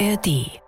ARD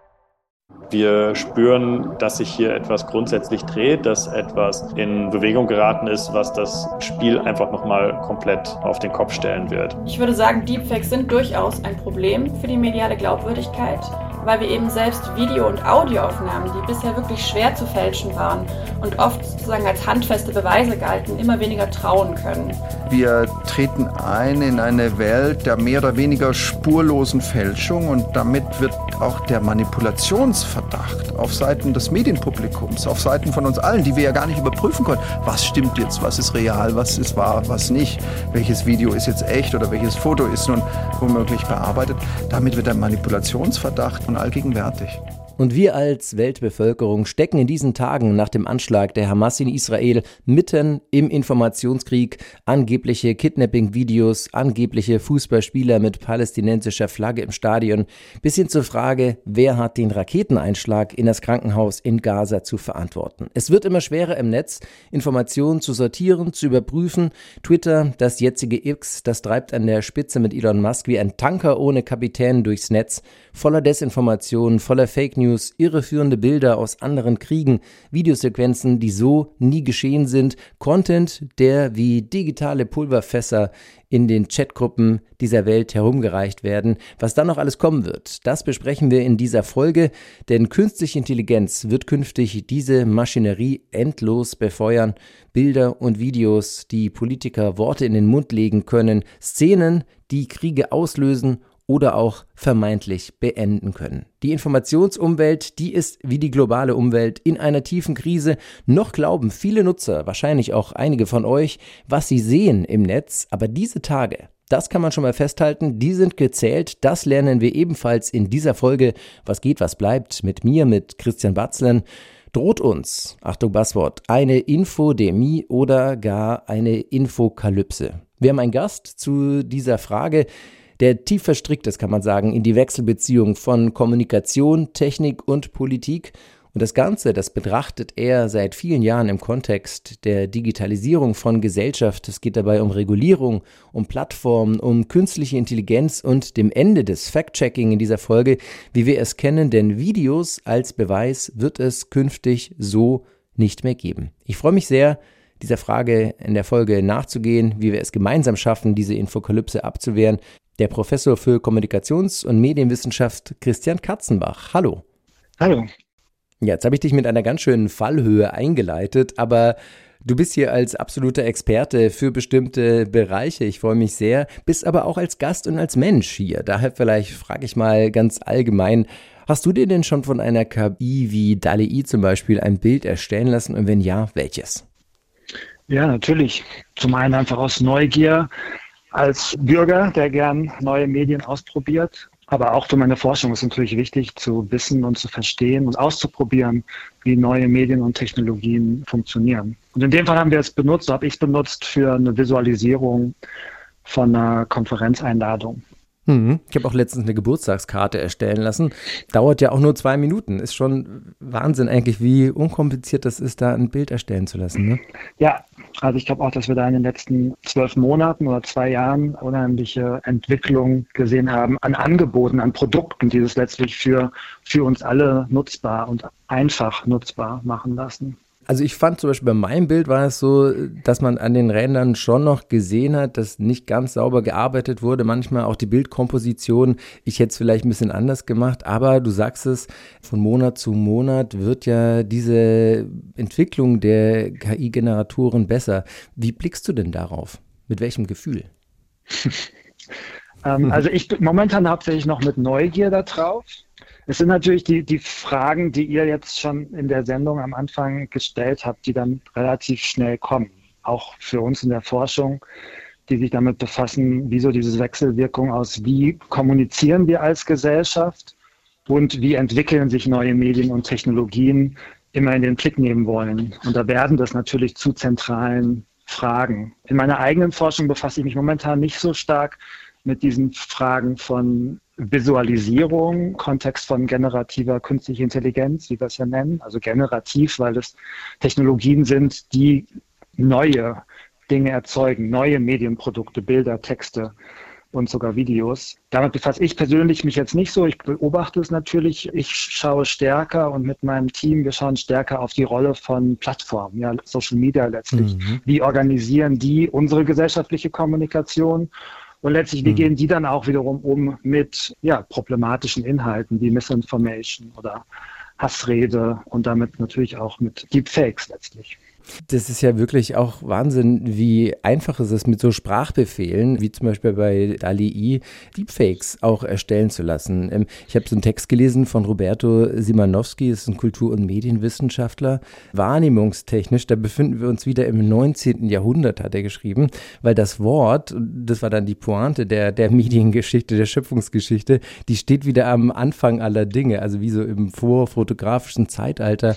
wir spüren, dass sich hier etwas grundsätzlich dreht, dass etwas in Bewegung geraten ist, was das Spiel einfach nochmal komplett auf den Kopf stellen wird. Ich würde sagen, Deepfakes sind durchaus ein Problem für die mediale Glaubwürdigkeit weil wir eben selbst Video- und Audioaufnahmen, die bisher wirklich schwer zu fälschen waren und oft sozusagen als handfeste Beweise galten, immer weniger trauen können. Wir treten ein in eine Welt der mehr oder weniger spurlosen Fälschung und damit wird auch der Manipulationsverdacht auf Seiten des Medienpublikums, auf Seiten von uns allen, die wir ja gar nicht überprüfen können, was stimmt jetzt, was ist real, was ist wahr, was nicht, welches Video ist jetzt echt oder welches Foto ist nun womöglich bearbeitet. Damit wird der Manipulationsverdacht allgegenwärtig. Und wir als Weltbevölkerung stecken in diesen Tagen nach dem Anschlag der Hamas in Israel mitten im Informationskrieg. Angebliche Kidnapping-Videos, angebliche Fußballspieler mit palästinensischer Flagge im Stadion, bis hin zur Frage, wer hat den Raketeneinschlag in das Krankenhaus in Gaza zu verantworten. Es wird immer schwerer im Netz, Informationen zu sortieren, zu überprüfen. Twitter, das jetzige X, das treibt an der Spitze mit Elon Musk wie ein Tanker ohne Kapitän durchs Netz, voller Desinformationen, voller Fake News News, irreführende Bilder aus anderen Kriegen, Videosequenzen, die so nie geschehen sind, Content, der wie digitale Pulverfässer in den Chatgruppen dieser Welt herumgereicht werden. Was dann noch alles kommen wird, das besprechen wir in dieser Folge, denn künstliche Intelligenz wird künftig diese Maschinerie endlos befeuern. Bilder und Videos, die Politiker Worte in den Mund legen können, Szenen, die Kriege auslösen oder auch vermeintlich beenden können. Die Informationsumwelt, die ist wie die globale Umwelt in einer tiefen Krise. Noch glauben viele Nutzer, wahrscheinlich auch einige von euch, was sie sehen im Netz, aber diese Tage, das kann man schon mal festhalten, die sind gezählt. Das lernen wir ebenfalls in dieser Folge. Was geht, was bleibt mit mir, mit Christian Batzlen. Droht uns, Achtung Passwort, eine Infodemie oder gar eine Infokalypse? Wir haben einen Gast zu dieser Frage der tief verstrickt ist, kann man sagen, in die Wechselbeziehung von Kommunikation, Technik und Politik. Und das Ganze, das betrachtet er seit vielen Jahren im Kontext der Digitalisierung von Gesellschaft. Es geht dabei um Regulierung, um Plattformen, um künstliche Intelligenz und dem Ende des Fact-Checking in dieser Folge, wie wir es kennen, denn Videos als Beweis wird es künftig so nicht mehr geben. Ich freue mich sehr, dieser Frage in der Folge nachzugehen, wie wir es gemeinsam schaffen, diese Infokalypse abzuwehren der Professor für Kommunikations- und Medienwissenschaft Christian Katzenbach. Hallo. Hallo. Ja, jetzt habe ich dich mit einer ganz schönen Fallhöhe eingeleitet, aber du bist hier als absoluter Experte für bestimmte Bereiche. Ich freue mich sehr, bist aber auch als Gast und als Mensch hier. Daher vielleicht frage ich mal ganz allgemein, hast du dir denn schon von einer KI wie DALI zum Beispiel ein Bild erstellen lassen und wenn ja, welches? Ja, natürlich. Zum einen einfach aus Neugier, als Bürger, der gern neue Medien ausprobiert. Aber auch für meine Forschung ist natürlich wichtig zu wissen und zu verstehen und auszuprobieren, wie neue Medien und Technologien funktionieren. Und in dem Fall haben wir es benutzt, habe ich es benutzt für eine Visualisierung von einer Konferenzeinladung. Mhm. Ich habe auch letztens eine Geburtstagskarte erstellen lassen. Dauert ja auch nur zwei Minuten. Ist schon Wahnsinn eigentlich, wie unkompliziert das ist, da ein Bild erstellen zu lassen. Ne? Ja, also ich glaube auch, dass wir da in den letzten zwölf Monaten oder zwei Jahren unheimliche Entwicklung gesehen haben an Angeboten, an Produkten, die das letztlich für, für uns alle nutzbar und einfach nutzbar machen lassen. Also ich fand zum Beispiel bei meinem Bild war es so, dass man an den Rändern schon noch gesehen hat, dass nicht ganz sauber gearbeitet wurde. Manchmal auch die Bildkomposition. Ich hätte es vielleicht ein bisschen anders gemacht, aber du sagst es, von Monat zu Monat wird ja diese Entwicklung der KI-Generatoren besser. Wie blickst du denn darauf? Mit welchem Gefühl? ähm, also ich momentan hauptsächlich noch mit Neugier da drauf. Es sind natürlich die, die Fragen, die ihr jetzt schon in der Sendung am Anfang gestellt habt, die dann relativ schnell kommen. Auch für uns in der Forschung, die sich damit befassen, wieso diese Wechselwirkung aus, wie kommunizieren wir als Gesellschaft und wie entwickeln sich neue Medien und Technologien, immer in den Blick nehmen wollen. Und da werden das natürlich zu zentralen Fragen. In meiner eigenen Forschung befasse ich mich momentan nicht so stark mit diesen Fragen von Visualisierung, Kontext von generativer künstlicher Intelligenz, wie wir es ja nennen, also generativ, weil es Technologien sind, die neue Dinge erzeugen, neue Medienprodukte, Bilder, Texte und sogar Videos. Damit befasse ich persönlich mich jetzt nicht so. Ich beobachte es natürlich. Ich schaue stärker und mit meinem Team, wir schauen stärker auf die Rolle von Plattformen, ja, Social Media letztlich. Mhm. Wie organisieren die unsere gesellschaftliche Kommunikation? Und letztlich, wie mhm. gehen die dann auch wiederum um mit ja, problematischen Inhalten wie Misinformation oder Hassrede und damit natürlich auch mit Deepfakes letztlich. Das ist ja wirklich auch Wahnsinn, wie einfach es ist, mit so Sprachbefehlen, wie zum Beispiel bei DALI-I, Deepfakes auch erstellen zu lassen. Ähm, ich habe so einen Text gelesen von Roberto Simanowski, ist ein Kultur- und Medienwissenschaftler. Wahrnehmungstechnisch, da befinden wir uns wieder im 19. Jahrhundert, hat er geschrieben, weil das Wort, das war dann die Pointe der, der Mediengeschichte, der Schöpfungsgeschichte, die steht wieder am Anfang aller Dinge, also wie so im vorfotografischen Zeitalter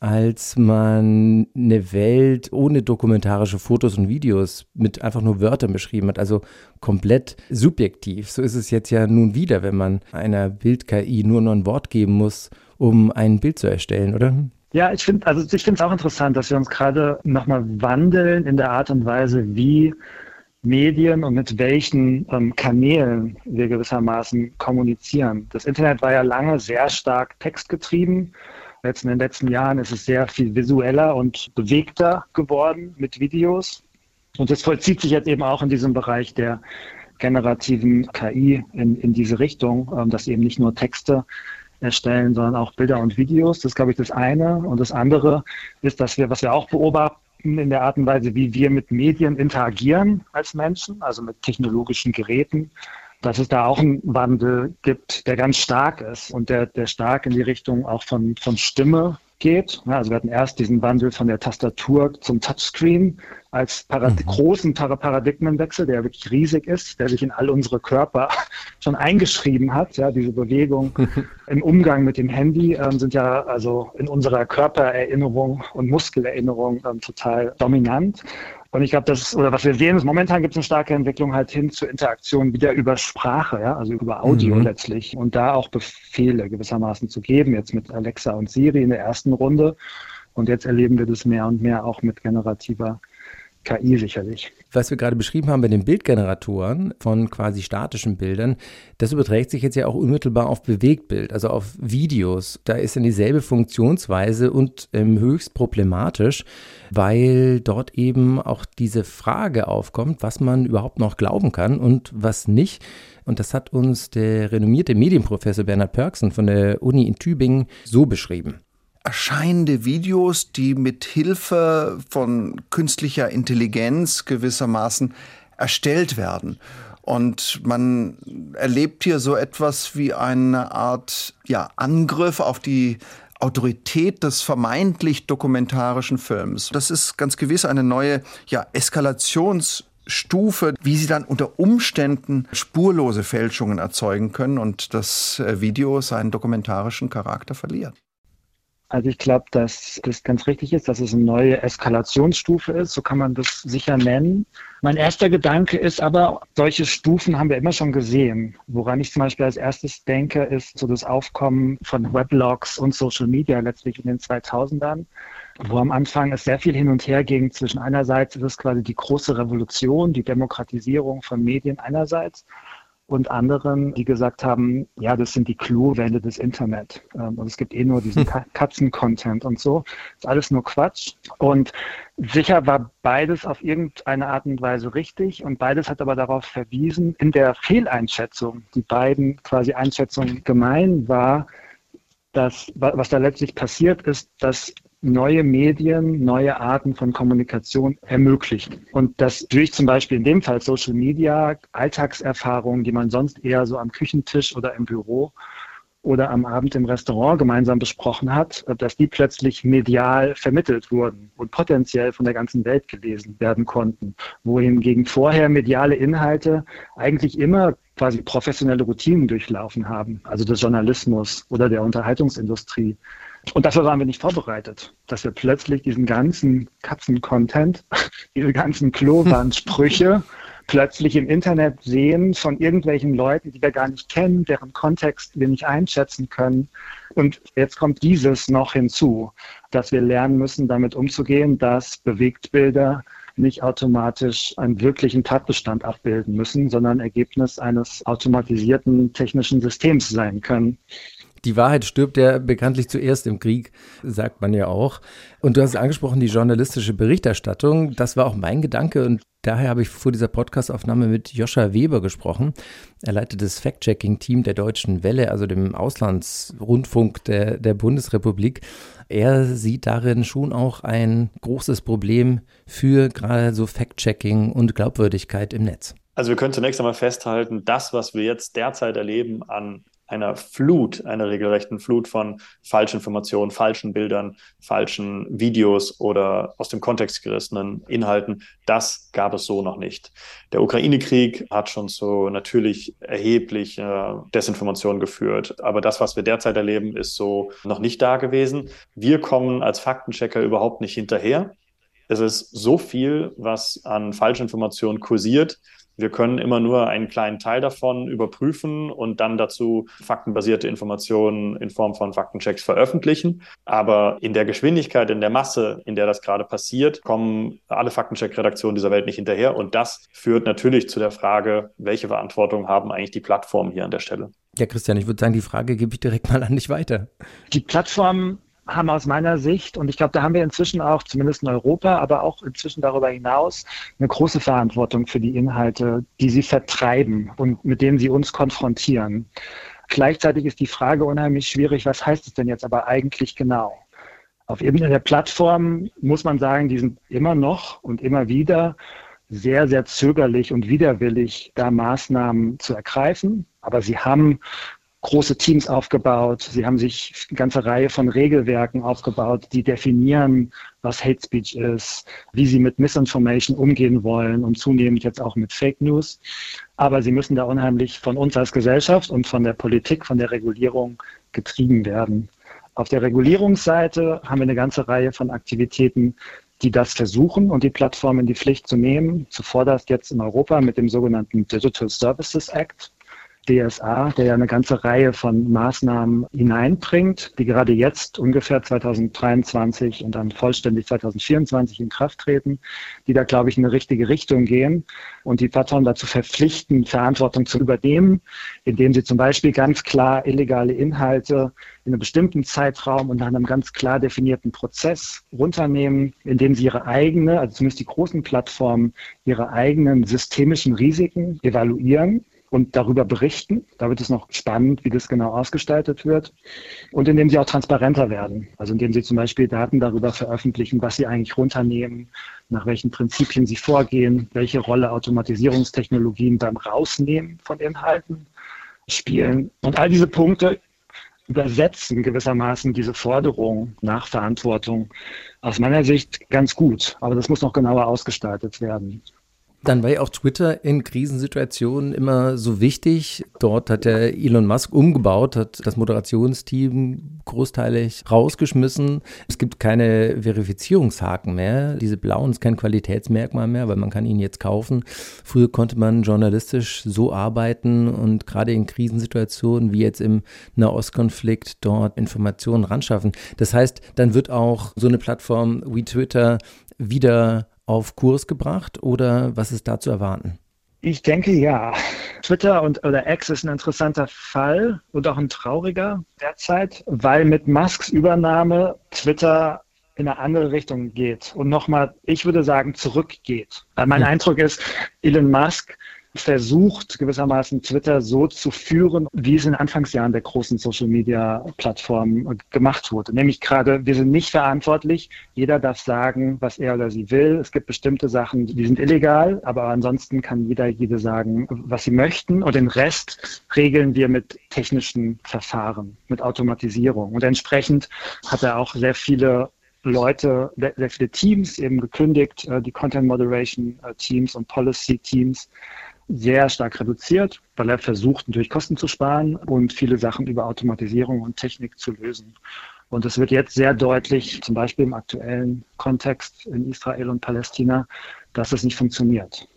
als man eine Welt ohne dokumentarische Fotos und Videos mit einfach nur Wörtern beschrieben hat, also komplett subjektiv. So ist es jetzt ja nun wieder, wenn man einer Bild-KI nur noch ein Wort geben muss, um ein Bild zu erstellen, oder? Ja, ich finde also es auch interessant, dass wir uns gerade nochmal wandeln in der Art und Weise, wie Medien und mit welchen ähm, Kanälen wir gewissermaßen kommunizieren. Das Internet war ja lange sehr stark textgetrieben Jetzt in den letzten Jahren ist es sehr viel visueller und bewegter geworden mit Videos. Und das vollzieht sich jetzt eben auch in diesem Bereich der generativen KI in, in diese Richtung, ähm, dass eben nicht nur Texte erstellen, sondern auch Bilder und Videos. Das ist, glaube ich, das eine. Und das andere ist, dass wir, was wir auch beobachten, in der Art und Weise, wie wir mit Medien interagieren als Menschen, also mit technologischen Geräten, dass es da auch einen Wandel gibt, der ganz stark ist und der, der stark in die Richtung auch von, von Stimme geht. Also wir hatten erst diesen Wandel von der Tastatur zum Touchscreen als Parad mhm. großen Paradigmenwechsel, der wirklich riesig ist, der sich in all unsere Körper schon eingeschrieben hat. Ja, diese Bewegung im Umgang mit dem Handy ähm, sind ja also in unserer Körpererinnerung und Muskelerinnerung ähm, total dominant. Und ich glaube, das, oder was wir sehen, ist momentan gibt es eine starke Entwicklung halt hin zur Interaktion wieder über Sprache, ja, also über Audio mhm. letztlich. Und da auch Befehle gewissermaßen zu geben, jetzt mit Alexa und Siri in der ersten Runde. Und jetzt erleben wir das mehr und mehr auch mit generativer KI sicherlich. Was wir gerade beschrieben haben bei den Bildgeneratoren von quasi statischen Bildern, das überträgt sich jetzt ja auch unmittelbar auf Bewegtbild, also auf Videos. Da ist dann dieselbe Funktionsweise und ähm, höchst problematisch, weil dort eben auch diese Frage aufkommt, was man überhaupt noch glauben kann und was nicht. Und das hat uns der renommierte Medienprofessor Bernhard Pörksen von der Uni in Tübingen so beschrieben erscheinende Videos, die mit Hilfe von künstlicher Intelligenz gewissermaßen erstellt werden. Und man erlebt hier so etwas wie eine Art ja, Angriff auf die Autorität des vermeintlich dokumentarischen Films. Das ist ganz gewiss eine neue ja, Eskalationsstufe, wie sie dann unter Umständen spurlose Fälschungen erzeugen können und das äh, Video seinen dokumentarischen Charakter verliert. Also ich glaube, dass das ganz richtig ist, dass es eine neue Eskalationsstufe ist, so kann man das sicher nennen. Mein erster Gedanke ist aber, solche Stufen haben wir immer schon gesehen. Woran ich zum Beispiel als erstes denke, ist so das Aufkommen von Weblogs und Social Media letztlich in den 2000ern, wo am Anfang es sehr viel hin und her ging zwischen einerseits ist es quasi die große Revolution, die Demokratisierung von Medien einerseits und anderen, die gesagt haben, ja, das sind die Clou-Wände des Internet. Ähm, und es gibt eh nur diesen hm. Katzen-Content und so. Das ist alles nur Quatsch. Und sicher war beides auf irgendeine Art und Weise richtig und beides hat aber darauf verwiesen, in der Fehleinschätzung, die beiden quasi Einschätzungen gemein war, dass, was da letztlich passiert ist, dass neue Medien, neue Arten von Kommunikation ermöglichen. Und das durch zum Beispiel in dem Fall Social Media, Alltagserfahrungen, die man sonst eher so am Küchentisch oder im Büro oder am Abend im Restaurant gemeinsam besprochen hat, dass die plötzlich medial vermittelt wurden und potenziell von der ganzen Welt gelesen werden konnten. Wohingegen vorher mediale Inhalte eigentlich immer quasi professionelle Routinen durchlaufen haben, also des Journalismus oder der Unterhaltungsindustrie. Und dafür waren wir nicht vorbereitet, dass wir plötzlich diesen ganzen Katzen-Content, diese ganzen Klowandsprüche plötzlich im Internet sehen von irgendwelchen Leuten, die wir gar nicht kennen, deren Kontext wir nicht einschätzen können. Und jetzt kommt dieses noch hinzu, dass wir lernen müssen, damit umzugehen, dass Bewegtbilder nicht automatisch einen wirklichen Tatbestand abbilden müssen, sondern Ergebnis eines automatisierten technischen Systems sein können. Die Wahrheit stirbt ja bekanntlich zuerst im Krieg, sagt man ja auch. Und du hast angesprochen, die journalistische Berichterstattung. Das war auch mein Gedanke und daher habe ich vor dieser Podcastaufnahme mit Joscha Weber gesprochen. Er leitet das Fact-Checking-Team der Deutschen Welle, also dem Auslandsrundfunk der, der Bundesrepublik. Er sieht darin schon auch ein großes Problem für gerade so Fact-Checking und Glaubwürdigkeit im Netz. Also wir können zunächst einmal festhalten, das, was wir jetzt derzeit erleben an einer Flut, einer regelrechten Flut von Falschinformationen, falschen Bildern, falschen Videos oder aus dem Kontext gerissenen Inhalten. Das gab es so noch nicht. Der Ukraine-Krieg hat schon zu natürlich erheblich äh, Desinformation geführt. Aber das, was wir derzeit erleben, ist so noch nicht da gewesen. Wir kommen als Faktenchecker überhaupt nicht hinterher. Es ist so viel, was an Falschinformationen kursiert, wir können immer nur einen kleinen Teil davon überprüfen und dann dazu faktenbasierte Informationen in Form von Faktenchecks veröffentlichen. Aber in der Geschwindigkeit, in der Masse, in der das gerade passiert, kommen alle Faktencheck-Redaktionen dieser Welt nicht hinterher. Und das führt natürlich zu der Frage, welche Verantwortung haben eigentlich die Plattformen hier an der Stelle? Ja, Christian, ich würde sagen, die Frage gebe ich direkt mal an dich weiter. Die Plattformen haben aus meiner Sicht, und ich glaube, da haben wir inzwischen auch, zumindest in Europa, aber auch inzwischen darüber hinaus, eine große Verantwortung für die Inhalte, die sie vertreiben und mit denen sie uns konfrontieren. Gleichzeitig ist die Frage unheimlich schwierig, was heißt es denn jetzt aber eigentlich genau? Auf Ebene der Plattform muss man sagen, die sind immer noch und immer wieder sehr, sehr zögerlich und widerwillig, da Maßnahmen zu ergreifen. Aber sie haben große Teams aufgebaut. Sie haben sich eine ganze Reihe von Regelwerken aufgebaut, die definieren, was Hate Speech ist, wie sie mit Misinformation umgehen wollen und zunehmend jetzt auch mit Fake News. Aber sie müssen da unheimlich von uns als Gesellschaft und von der Politik, von der Regulierung getrieben werden. Auf der Regulierungsseite haben wir eine ganze Reihe von Aktivitäten, die das versuchen und die Plattform in die Pflicht zu nehmen. Zuvorderst jetzt in Europa mit dem sogenannten Digital Services Act. DSA, der ja eine ganze Reihe von Maßnahmen hineinbringt, die gerade jetzt ungefähr 2023 und dann vollständig 2024 in Kraft treten, die da, glaube ich, in eine richtige Richtung gehen und die Plattform dazu verpflichten, Verantwortung zu übernehmen, indem sie zum Beispiel ganz klar illegale Inhalte in einem bestimmten Zeitraum und nach einem ganz klar definierten Prozess runternehmen, indem sie ihre eigene, also zumindest die großen Plattformen, ihre eigenen systemischen Risiken evaluieren und darüber berichten. Da wird es noch spannend, wie das genau ausgestaltet wird. Und indem sie auch transparenter werden. Also indem sie zum Beispiel Daten darüber veröffentlichen, was sie eigentlich runternehmen, nach welchen Prinzipien sie vorgehen, welche Rolle Automatisierungstechnologien beim Rausnehmen von Inhalten spielen. Und all diese Punkte übersetzen gewissermaßen diese Forderung nach Verantwortung aus meiner Sicht ganz gut. Aber das muss noch genauer ausgestaltet werden. Dann war ja auch Twitter in Krisensituationen immer so wichtig. Dort hat der Elon Musk umgebaut, hat das Moderationsteam großteilig rausgeschmissen. Es gibt keine Verifizierungshaken mehr. Diese blauen ist kein Qualitätsmerkmal mehr, weil man kann ihn jetzt kaufen. Früher konnte man journalistisch so arbeiten und gerade in Krisensituationen wie jetzt im Nahostkonflikt dort Informationen ranschaffen. Das heißt, dann wird auch so eine Plattform wie Twitter wieder auf Kurs gebracht oder was ist da zu erwarten? Ich denke ja. Twitter und oder X ist ein interessanter Fall und auch ein trauriger derzeit, weil mit Musks Übernahme Twitter in eine andere Richtung geht und nochmal, ich würde sagen, zurückgeht. Weil mein hm. Eindruck ist, Elon Musk versucht, gewissermaßen Twitter so zu führen, wie es in Anfangsjahren der großen Social-Media-Plattformen gemacht wurde. Nämlich gerade, wir sind nicht verantwortlich. Jeder darf sagen, was er oder sie will. Es gibt bestimmte Sachen, die sind illegal, aber ansonsten kann jeder, jede sagen, was sie möchten. Und den Rest regeln wir mit technischen Verfahren, mit Automatisierung. Und entsprechend hat er auch sehr viele Leute, sehr viele Teams eben gekündigt, äh, die Content Moderation äh, Teams und Policy Teams, sehr stark reduziert, weil er versucht, natürlich Kosten zu sparen und viele Sachen über Automatisierung und Technik zu lösen. Und es wird jetzt sehr deutlich, zum Beispiel im aktuellen Kontext in Israel und Palästina, dass es nicht funktioniert.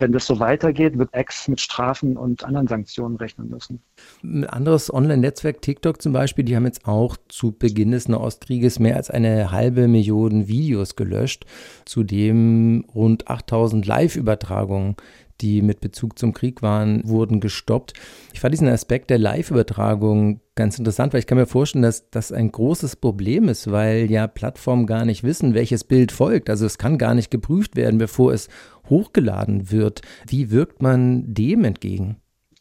wenn das so weitergeht, wird X mit Strafen und anderen Sanktionen rechnen müssen. Ein anderes Online-Netzwerk, TikTok zum Beispiel, die haben jetzt auch zu Beginn des Nahostkrieges mehr als eine halbe Million Videos gelöscht, zudem rund 8000 Live-Übertragungen die mit Bezug zum Krieg waren, wurden gestoppt. Ich fand diesen Aspekt der Live-Übertragung ganz interessant, weil ich kann mir vorstellen, dass das ein großes Problem ist, weil ja Plattformen gar nicht wissen, welches Bild folgt. Also es kann gar nicht geprüft werden, bevor es hochgeladen wird. Wie wirkt man dem entgegen?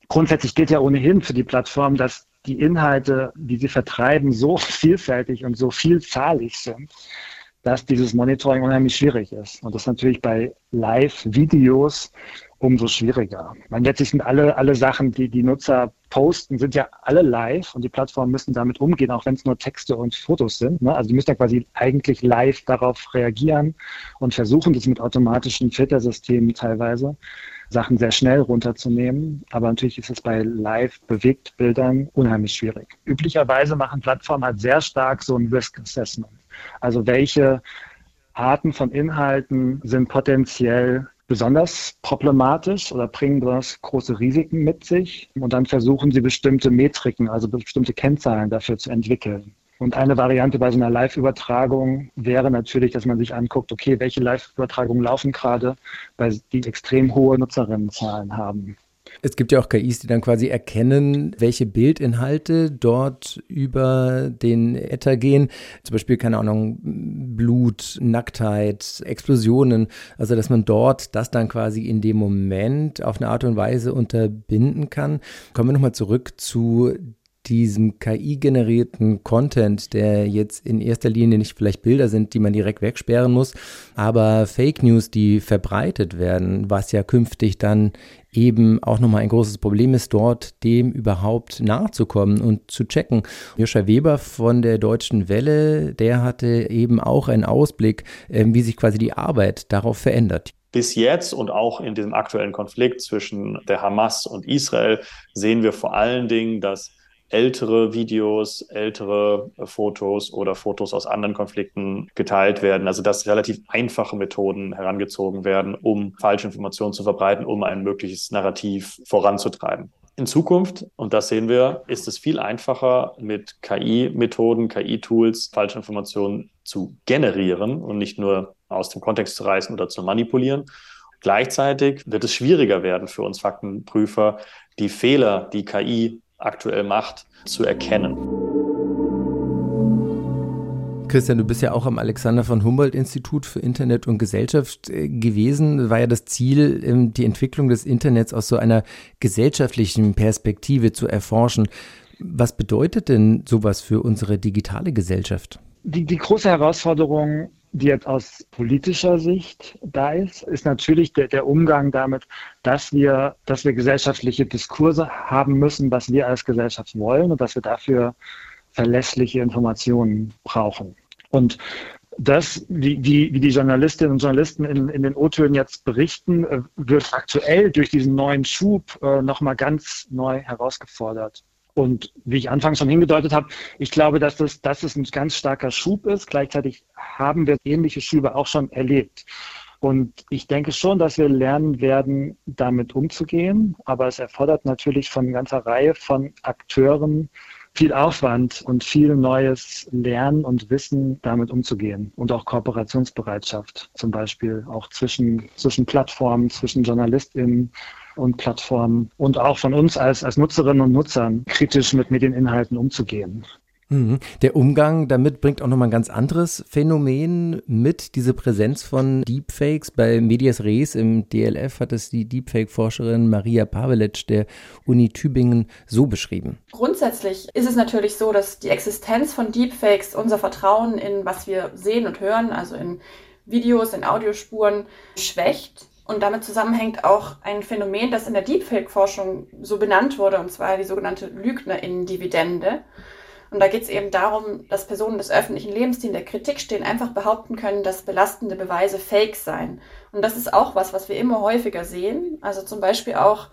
Grundsätzlich gilt ja ohnehin für die Plattform, dass die Inhalte, die sie vertreiben, so vielfältig und so vielzahlig sind, dass dieses Monitoring unheimlich schwierig ist. Und das natürlich bei Live-Videos umso schwieriger. Meine, letztlich sind alle, alle Sachen, die die Nutzer posten, sind ja alle live und die Plattformen müssen damit umgehen, auch wenn es nur Texte und Fotos sind. Ne? Also die müssen ja quasi eigentlich live darauf reagieren und versuchen, das mit automatischen Filtersystemen teilweise Sachen sehr schnell runterzunehmen. Aber natürlich ist es bei Live-Bewegt-Bildern unheimlich schwierig. Üblicherweise machen Plattformen halt sehr stark so ein Risk Assessment. Also welche Arten von Inhalten sind potenziell besonders problematisch oder bringen besonders große Risiken mit sich. Und dann versuchen sie bestimmte Metriken, also bestimmte Kennzahlen dafür zu entwickeln. Und eine Variante bei so einer Live-Übertragung wäre natürlich, dass man sich anguckt, okay, welche Live-Übertragungen laufen gerade, weil die extrem hohe Nutzerinnenzahlen haben. Es gibt ja auch KIs, die dann quasi erkennen, welche Bildinhalte dort über den Äther gehen. Zum Beispiel, keine Ahnung, Blut, Nacktheit, Explosionen. Also, dass man dort das dann quasi in dem Moment auf eine Art und Weise unterbinden kann. Kommen wir nochmal zurück zu diesem KI-generierten Content, der jetzt in erster Linie nicht vielleicht Bilder sind, die man direkt wegsperren muss, aber Fake News, die verbreitet werden, was ja künftig dann eben auch nochmal ein großes Problem ist, dort dem überhaupt nachzukommen und zu checken. Joscha Weber von der Deutschen Welle, der hatte eben auch einen Ausblick, ähm, wie sich quasi die Arbeit darauf verändert. Bis jetzt und auch in diesem aktuellen Konflikt zwischen der Hamas und Israel sehen wir vor allen Dingen, dass ältere Videos, ältere Fotos oder Fotos aus anderen Konflikten geteilt werden. Also dass relativ einfache Methoden herangezogen werden, um falsche Informationen zu verbreiten, um ein mögliches Narrativ voranzutreiben. In Zukunft, und das sehen wir, ist es viel einfacher, mit KI-Methoden, KI-Tools falsche Informationen zu generieren und nicht nur aus dem Kontext zu reißen oder zu manipulieren. Gleichzeitig wird es schwieriger werden für uns Faktenprüfer, die Fehler, die KI aktuell macht, zu erkennen. Christian, du bist ja auch am Alexander von Humboldt Institut für Internet und Gesellschaft äh, gewesen. War ja das Ziel, ähm, die Entwicklung des Internets aus so einer gesellschaftlichen Perspektive zu erforschen. Was bedeutet denn sowas für unsere digitale Gesellschaft? Die, die große Herausforderung die jetzt aus politischer Sicht da ist, ist natürlich der, der Umgang damit, dass wir, dass wir gesellschaftliche Diskurse haben müssen, was wir als Gesellschaft wollen und dass wir dafür verlässliche Informationen brauchen. Und das, wie, wie, wie die Journalistinnen und Journalisten in, in den O-Tönen jetzt berichten, äh, wird aktuell durch diesen neuen Schub äh, nochmal ganz neu herausgefordert. Und wie ich anfangs schon hingedeutet habe, ich glaube, dass das, dass es ein ganz starker Schub ist. Gleichzeitig haben wir ähnliche Schübe auch schon erlebt. Und ich denke schon, dass wir lernen werden, damit umzugehen. Aber es erfordert natürlich von ganzer Reihe von Akteuren viel Aufwand und viel neues Lernen und Wissen, damit umzugehen. Und auch Kooperationsbereitschaft, zum Beispiel auch zwischen, zwischen Plattformen, zwischen JournalistInnen und Plattformen und auch von uns als, als Nutzerinnen und Nutzern kritisch mit Medieninhalten umzugehen. Mhm. Der Umgang damit bringt auch nochmal ein ganz anderes Phänomen mit, diese Präsenz von Deepfakes. Bei Medias Res im DLF hat es die Deepfake-Forscherin Maria Pavelec der Uni Tübingen so beschrieben. Grundsätzlich ist es natürlich so, dass die Existenz von Deepfakes unser Vertrauen in was wir sehen und hören, also in Videos, in Audiospuren, schwächt. Und damit zusammenhängt auch ein Phänomen, das in der Deepfake-Forschung so benannt wurde, und zwar die sogenannte Lügnerinnen-Dividende. Und da geht es eben darum, dass Personen des öffentlichen Lebens, die in der Kritik stehen, einfach behaupten können, dass belastende Beweise fake seien. Und das ist auch was, was wir immer häufiger sehen. Also zum Beispiel auch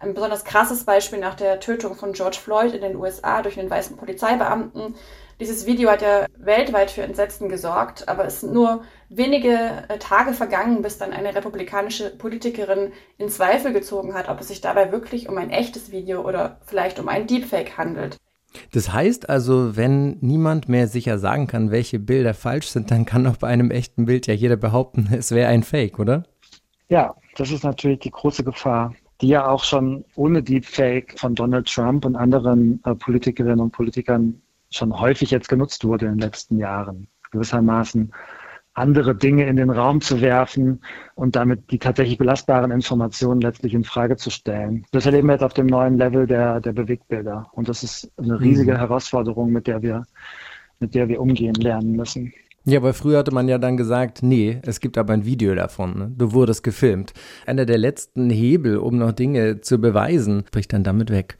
ein besonders krasses Beispiel nach der Tötung von George Floyd in den USA durch einen weißen Polizeibeamten Dieses Video hat ja weltweit für Entsetzen gesorgt, aber es sind nur wenige äh, Tage vergangen, bis dann eine republikanische Politikerin in Zweifel gezogen hat, ob es sich dabei wirklich um ein echtes Video oder vielleicht um ein Deepfake handelt. Das heißt also, wenn niemand mehr sicher sagen kann, welche Bilder falsch sind, dann kann auch bei einem echten Bild ja jeder behaupten, es wäre ein Fake, oder? Ja, das ist natürlich die große Gefahr, die ja auch schon ohne Deepfake von Donald Trump und anderen äh, Politikerinnen und Politikern schon häufig jetzt genutzt wurde in den letzten Jahren. Gewissermaßen andere Dinge in den Raum zu werfen und damit die tatsächlich belastbaren Informationen letztlich in Frage zu stellen. Das erleben wir jetzt auf dem neuen Level der, der Bewegtbilder. Und das ist eine riesige mhm. Herausforderung, mit der wir, mit der wir umgehen lernen müssen. Ja, weil früher hatte man ja dann gesagt, nee, es gibt aber ein Video davon. Ne? Du wurdest gefilmt. Einer der letzten Hebel, um noch Dinge zu beweisen, bricht dann damit weg.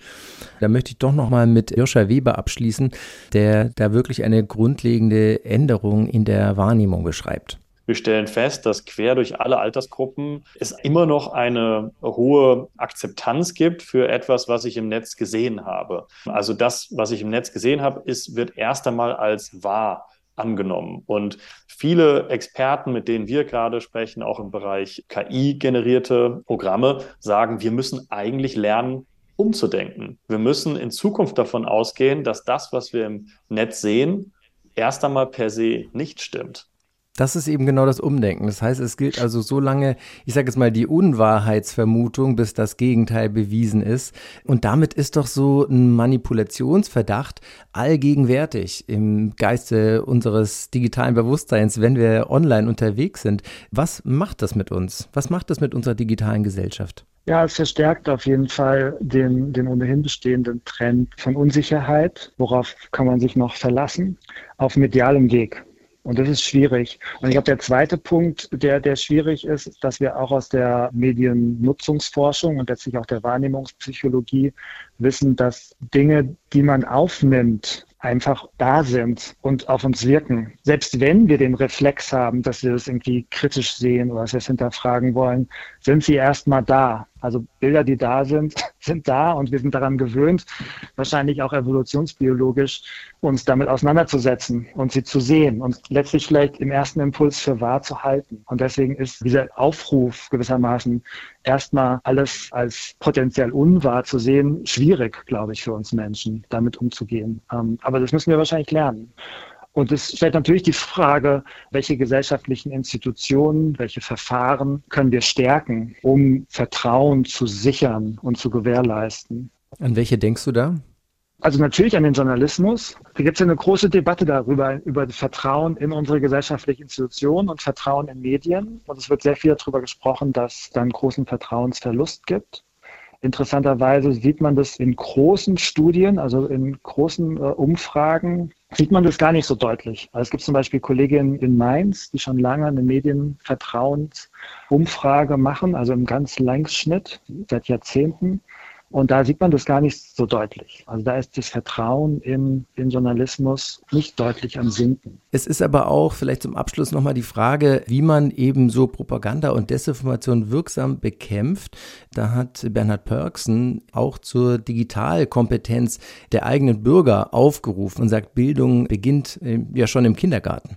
Da möchte ich doch nochmal mit Irscha Weber abschließen, der da wirklich eine grundlegende Änderung in der Wahrnehmung beschreibt. Wir stellen fest, dass quer durch alle Altersgruppen es immer noch eine hohe Akzeptanz gibt für etwas, was ich im Netz gesehen habe. Also das, was ich im Netz gesehen habe, ist, wird erst einmal als wahr angenommen. Und viele Experten, mit denen wir gerade sprechen, auch im Bereich KI-generierte Programme, sagen, wir müssen eigentlich lernen, umzudenken. Wir müssen in Zukunft davon ausgehen, dass das, was wir im Netz sehen, erst einmal per se nicht stimmt. Das ist eben genau das Umdenken. Das heißt, es gilt also so lange, ich sage jetzt mal, die Unwahrheitsvermutung, bis das Gegenteil bewiesen ist. Und damit ist doch so ein Manipulationsverdacht allgegenwärtig im Geiste unseres digitalen Bewusstseins, wenn wir online unterwegs sind. Was macht das mit uns? Was macht das mit unserer digitalen Gesellschaft? Ja, es verstärkt auf jeden Fall den, den ohnehin bestehenden Trend von Unsicherheit. Worauf kann man sich noch verlassen? Auf medialem Weg. Und das ist schwierig. Und ich glaube, der zweite Punkt, der, der schwierig ist, dass wir auch aus der Mediennutzungsforschung und letztlich auch der Wahrnehmungspsychologie wissen, dass Dinge, die man aufnimmt, einfach da sind und auf uns wirken. Selbst wenn wir den Reflex haben, dass wir das irgendwie kritisch sehen oder dass wir es hinterfragen wollen, sind sie erstmal da. Also Bilder, die da sind, sind da und wir sind daran gewöhnt, wahrscheinlich auch evolutionsbiologisch, uns damit auseinanderzusetzen und sie zu sehen und letztlich vielleicht im ersten Impuls für wahr zu halten. Und deswegen ist dieser Aufruf gewissermaßen erstmal alles als potenziell unwahr zu sehen, schwierig, glaube ich, für uns Menschen, damit umzugehen. Ähm, aber das müssen wir wahrscheinlich lernen. Und es stellt natürlich die Frage, welche gesellschaftlichen Institutionen, welche Verfahren können wir stärken, um Vertrauen zu sichern und zu gewährleisten. An welche denkst du da? Also natürlich an den Journalismus. Da gibt es ja eine große Debatte darüber, über Vertrauen in unsere gesellschaftlichen Institutionen und Vertrauen in Medien. Und es wird sehr viel darüber gesprochen, dass es dann großen Vertrauensverlust gibt. Interessanterweise sieht man das in großen Studien, also in großen äh, Umfragen, sieht man das gar nicht so deutlich. Also es gibt zum Beispiel Kolleginnen in Mainz, die schon lange eine Medienvertrauensumfrage machen, also im ganz Längsschnitt seit Jahrzehnten. Und da sieht man das gar nicht so deutlich. Also da ist das Vertrauen in den Journalismus nicht deutlich am Sinken. Es ist aber auch vielleicht zum Abschluss nochmal die Frage, wie man eben so Propaganda und Desinformation wirksam bekämpft. Da hat Bernhard Pörksen auch zur Digitalkompetenz der eigenen Bürger aufgerufen und sagt, Bildung beginnt äh, ja schon im Kindergarten.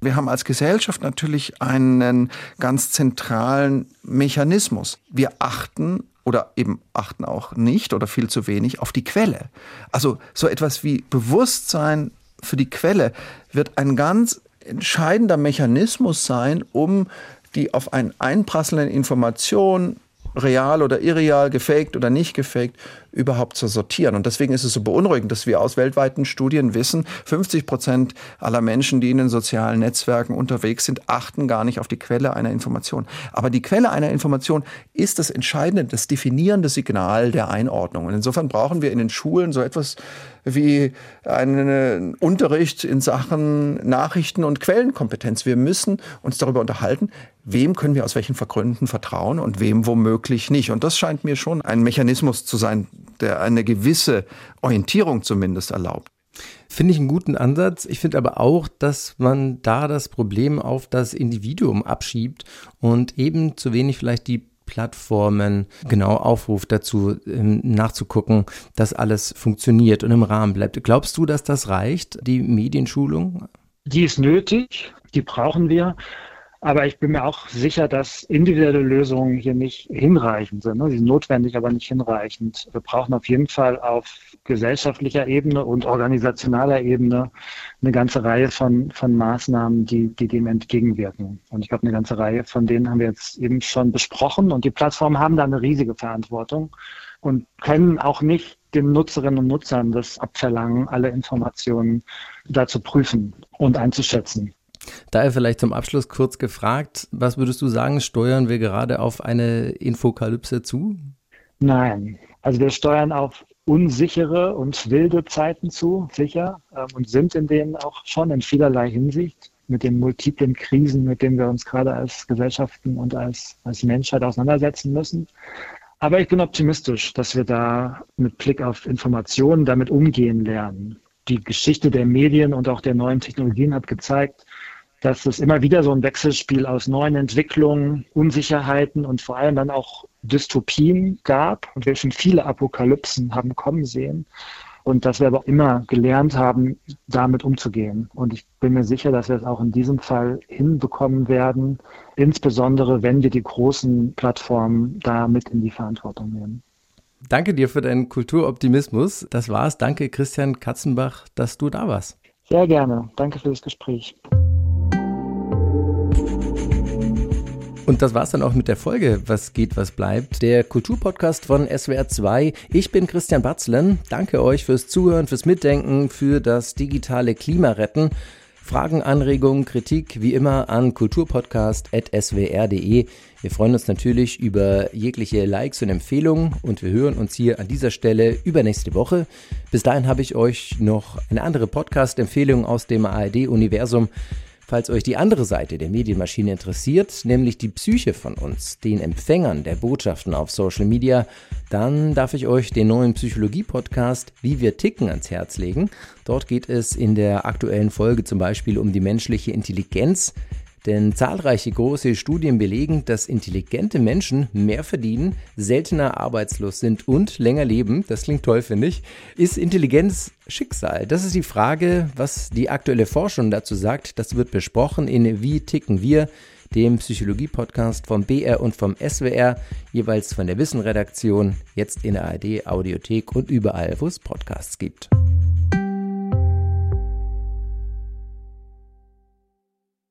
Wir haben als Gesellschaft natürlich einen ganz zentralen Mechanismus. Wir achten oder eben achten auch nicht oder viel zu wenig auf die Quelle. Also so etwas wie Bewusstsein für die Quelle wird ein ganz entscheidender Mechanismus sein, um die auf einen einprasselnden Informationen real oder irreal, gefaked oder nicht gefaked, überhaupt zu sortieren. Und deswegen ist es so beunruhigend, dass wir aus weltweiten Studien wissen, 50 Prozent aller Menschen, die in den sozialen Netzwerken unterwegs sind, achten gar nicht auf die Quelle einer Information. Aber die Quelle einer Information ist das entscheidende, das definierende Signal der Einordnung. Und insofern brauchen wir in den Schulen so etwas wie einen Unterricht in Sachen Nachrichten- und Quellenkompetenz. Wir müssen uns darüber unterhalten, wem können wir aus welchen Gründen vertrauen und wem womöglich nicht. Und das scheint mir schon ein Mechanismus zu sein, der eine gewisse Orientierung zumindest erlaubt. Finde ich einen guten Ansatz. Ich finde aber auch, dass man da das Problem auf das Individuum abschiebt und eben zu wenig vielleicht die Plattformen genau aufruft dazu, ähm, nachzugucken, dass alles funktioniert und im Rahmen bleibt. Glaubst du, dass das reicht, die Medienschulung? Die ist nötig, die brauchen wir. Aber ich bin mir auch sicher, dass individuelle Lösungen hier nicht hinreichend sind. Ne? Sie sind notwendig, aber nicht hinreichend. Wir brauchen auf jeden Fall auf gesellschaftlicher Ebene und organisationaler Ebene eine ganze Reihe von, von Maßnahmen, die, die dem entgegenwirken. Und ich glaube, eine ganze Reihe von denen haben wir jetzt eben schon besprochen. Und die Plattformen haben da eine riesige Verantwortung und können auch nicht den Nutzerinnen und Nutzern das abverlangen, alle Informationen da zu prüfen und einzuschätzen. Daher vielleicht zum Abschluss kurz gefragt, was würdest du sagen, steuern wir gerade auf eine Infokalypse zu? Nein, also wir steuern auf unsichere und wilde Zeiten zu, sicher, ähm, und sind in denen auch schon in vielerlei Hinsicht mit den multiplen Krisen, mit denen wir uns gerade als Gesellschaften und als, als Menschheit auseinandersetzen müssen. Aber ich bin optimistisch, dass wir da mit Blick auf Informationen damit umgehen lernen. Die Geschichte der Medien und auch der neuen Technologien hat gezeigt, dass es immer wieder so ein Wechselspiel aus neuen Entwicklungen, Unsicherheiten und vor allem dann auch Dystopien gab und wir schon viele Apokalypsen haben kommen sehen und dass wir aber auch immer gelernt haben, damit umzugehen. Und ich bin mir sicher, dass wir es auch in diesem Fall hinbekommen werden, insbesondere wenn wir die großen Plattformen da mit in die Verantwortung nehmen. Danke dir für deinen Kulturoptimismus. Das war's. Danke, Christian Katzenbach, dass du da warst. Sehr gerne. Danke für das Gespräch. Und das war's dann auch mit der Folge Was geht, was bleibt. Der Kulturpodcast von SWR 2. Ich bin Christian Batzlen. Danke euch fürs Zuhören, fürs Mitdenken, für das digitale Klimaretten. Fragen, Anregungen, Kritik wie immer an kulturpodcast.swr.de. Wir freuen uns natürlich über jegliche Likes und Empfehlungen und wir hören uns hier an dieser Stelle übernächste Woche. Bis dahin habe ich euch noch eine andere Podcast-Empfehlung aus dem ARD-Universum. Falls euch die andere Seite der Medienmaschine interessiert, nämlich die Psyche von uns, den Empfängern der Botschaften auf Social Media, dann darf ich euch den neuen Psychologie-Podcast Wie wir ticken ans Herz legen. Dort geht es in der aktuellen Folge zum Beispiel um die menschliche Intelligenz, denn zahlreiche große Studien belegen, dass intelligente Menschen mehr verdienen, seltener arbeitslos sind und länger leben. Das klingt toll, finde ich. Ist Intelligenz Schicksal? Das ist die Frage, was die aktuelle Forschung dazu sagt. Das wird besprochen in Wie ticken wir? dem Psychologie-Podcast vom BR und vom SWR, jeweils von der Wissenredaktion, jetzt in der ARD, Audiothek und überall, wo es Podcasts gibt.